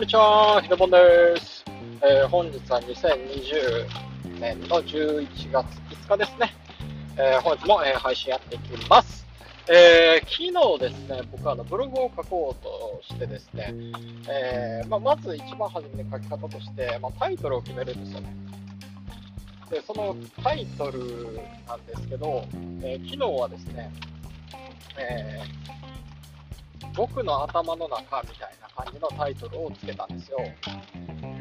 こんにちは、ひでぼんです、えー、本日は2020年の11月5日ですね。えー、本日も、えー、配信やっていきます。え昨日ですね、僕はあのブログを書こうとしてですね、えまあ、まず一番初めに書き方として、まあ、タイトルを決めるんですよね。で、そのタイトルなんですけど、え昨日はですね、え僕の頭の中みたいな感じのタイトルをつけたんですよ。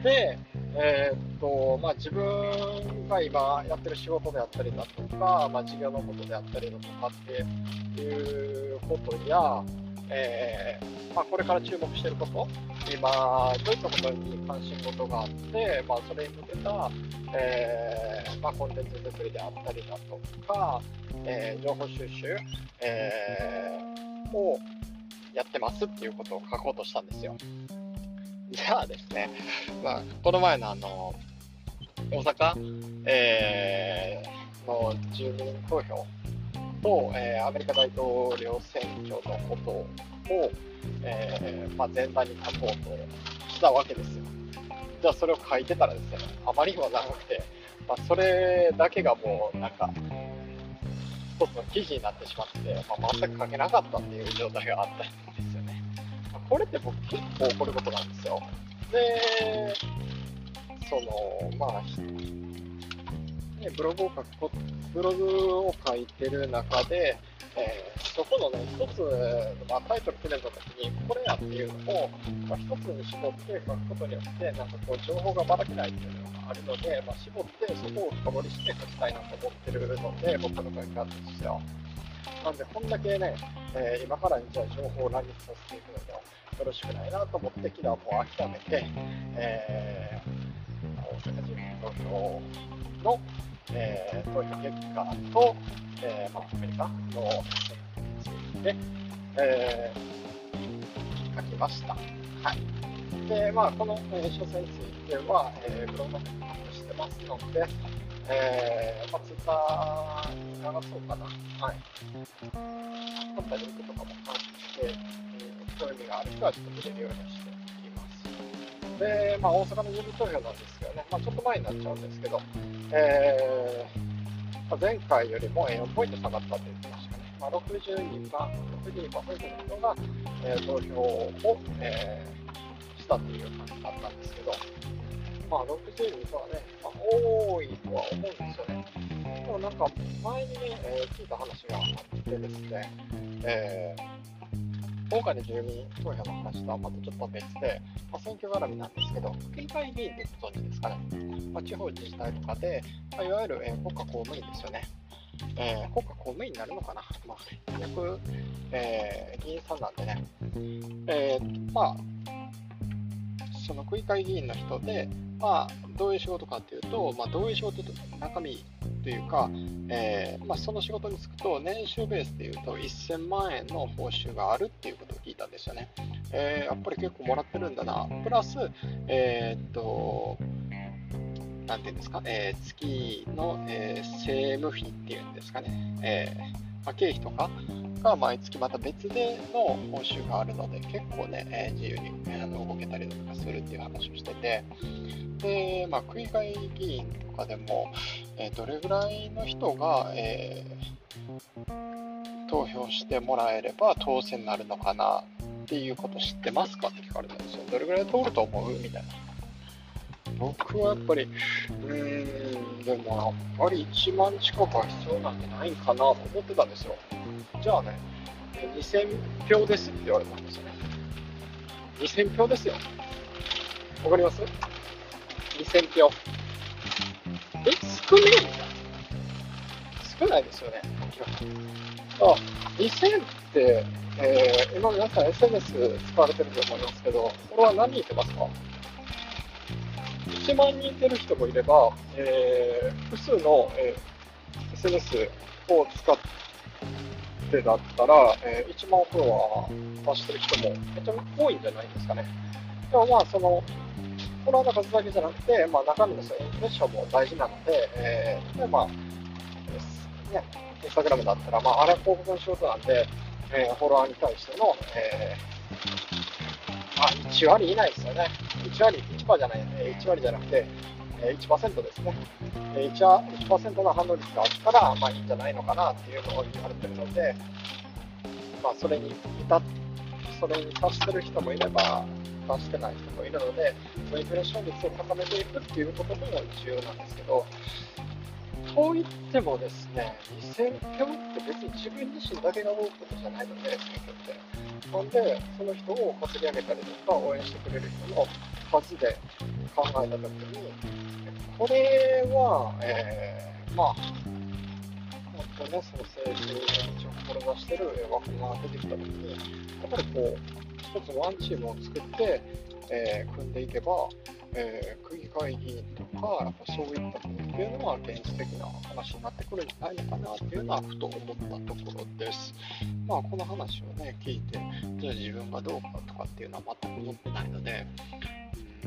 で、えー、っと、まあ、自分が今やってる仕事であったりだとか、まあ、事業のことであったりだとかっていうことや、えー、まあ、これから注目してること、今、どういったことに関心事があって、まあ、それに向けた、えー、まあ、コンテンツ作りであったりだとか、え情報収集、えをやってますっていうことを書こうとしたんですよ。じゃあですね、まあ、この前のあの、大阪、えー、の住民投票と、えー、アメリカ大統領選挙のことを、えー、まあ、前段に書こうとしたわけですよ。じゃあそれを書いてたらですね、あまりにも長くて、まあ、それだけがもうなんか、一つの記事になってしまって、まあ、全く書けなかったっていう状態があったんですよね。まあ、これって僕結構起こることなんですよ。で、その、まあ、ね、ブログを書くこブログを書いてる中で、えー、そこのね、一つ、まあ、タイトル決めたときに、これやっていうのを、まあ、一つに絞って書くことによって、なんかこう、情報がばらけないっていうのがあるので、まあ、絞ってそこを深掘りして書きたいなと思ってるので、僕の書き方としては。なんで、こんだけね、えー、今からじゃあ情報を乱立させていくのではよろしくないなと思って、昨日もう諦めて、えー、大阪人民投票の、えー、投票結果と、えーまあ、アメリカので、えー、書きました。はい。で、まあ、この、えー、書選については、えー、ブログの方にアップしてますので、えー、まあ、ツイッターに流そうかな。はい。撮ったリンクとかも貼って、えー、興味がある人はちょっと見れるようにして。で、まあ、大阪の郵便投票なんですけどね、まあ、ちょっと前になっちゃうんですけど、えー、まあ、前回よりも4ポイント下がったって言ってましたね。まあ、62%、62%の人が、えー、投票を、えー、したという感じだったんですけど、まあ、62%はね、まあ、多いとは思うんですよね。でもなんか、前にね、えー、聞いた話があってですね、えー、今回の住民投票の話とはまたちょっと別で、まあ、選挙絡みなんですけど、県議会議員ってご存知ですかね、まあ、地方自治体とかで、まあ、いわゆる、えー、国家公務員ですよね。えー、国家公務員になるのかな、まあ、役、えー、議員さんなんでね、えー、まあ、その区議会議員の人で、まあ、どういう仕事かっていうと、まあ、どういう仕事と中身というか、えー、まあ、その仕事に就くと、年収ベースでいうと1000万円の報酬があるっていうことを聞いたんですよね。えー、やっぱり結構もらってるんだな。プラス、えー、っと、なんていうんですか、えー、月の、えー、政務費っていうんですかね、えーまあ、経費とかが毎月また別での報酬があるので、結構ね、えー、自由に、あの動けたりとかするっていう話をしてて、で、まあ、区議会議員とかでも、えー、どれぐらいの人が、えー、投票してもらえれば当選になるのかなっていうこと知ってますかって聞かれたんですよ。どれぐらい通ると思う？みたいな。僕はやっぱり、うーん、でもやっぱり1万近くは必要なんじゃないかなと思ってたんですよ。じゃあね、2000票ですって言われたんですよね。2000票ですよ。わかります ?2000 票。え、少ねえみたい。少ないですよね。あ、2000って、えー、今皆さん SNS 使われてると思いますけど、これは何人いてますか？1万人いてる人もいれば、えー、複数の、えー、SNS を使ってだったら、えー、1万フォロワー増してる人もめっちゃ多いんじゃないですかね。でもまあ、その、フォロワーの数だけじゃなくて、まあ、中身のインプレッションも大事なので、えー、でまあ、ね、インスタグラムだったら、まあ、あれは広告の仕事なんで、えー、フォロワーに対しての、えー、まあ、1割以内ですよね。1割、1%じゃない、1割じゃなくて、1%ですね。1%, の反応率があったら、まあいいんじゃないのかなっていうのを言われてるので、まあそれに至それに達してる人もいれば、達してない人もいるので、インプレッション率を高めていくっていうことも重要なんですけど、といってもですね、2000票って別に自分自身だけが多いことじゃないので、選挙って。ほんで、その人を稼ぎ上げたりとか、応援してくれる人の数で考えたときに、これは、えー、まあ、本当ね、その政治の道を志してる枠が出てきた時に、やっぱりこう、一つワンチームを作って、えー、組んでいけば、えー、区議会議員とか、やっぱそういったことっていうのは現実的な話になってくるんじゃないのかなっていうのはふと思ったところです。まあこの話をね、聞いて、じゃあ自分がどうかとかっていうのは全く思ってないので、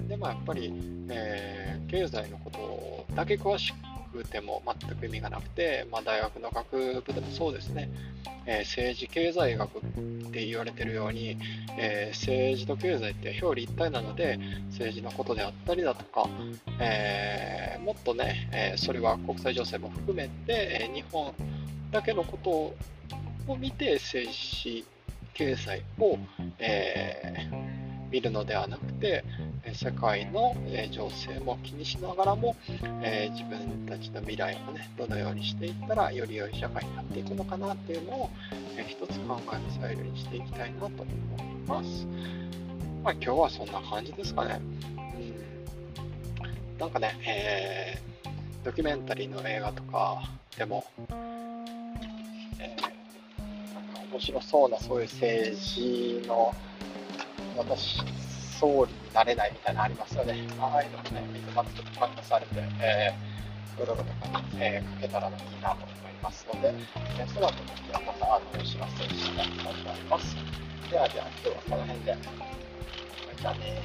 でもやっぱり、えー、経済のことだけ詳しくても全く意味がなくて、まあ、大学の学部でもそうですね、えー、政治経済学って言われてるように、えー、政治と経済って表裏一体なので政治のことであったりだとか、えもっとね、えそれは国際情勢も含めて、え日本だけのことを見て政治経済を、え見るのではなくて、世界の情勢も気にしながらも、え自分たちの未来をね、どのようにしていったらより良い社会になっていくのかなっていうのを、え一つ考えの材料にしていきたいなと思います。まあ今日はそんな感じですかね。うん、なんかね、えー、ドキュメンタリーの映画とかでも、えー、なんか面白そうなそういう政治の私総理になれないみたいなのありますよね。ああいうのもね、水松と感化されて、えー、ブログとかに、えー、かけたらいいなと思いますので、えー、その後はまたあのお知らせしたいと思います。ではでは今日はこの辺で。またね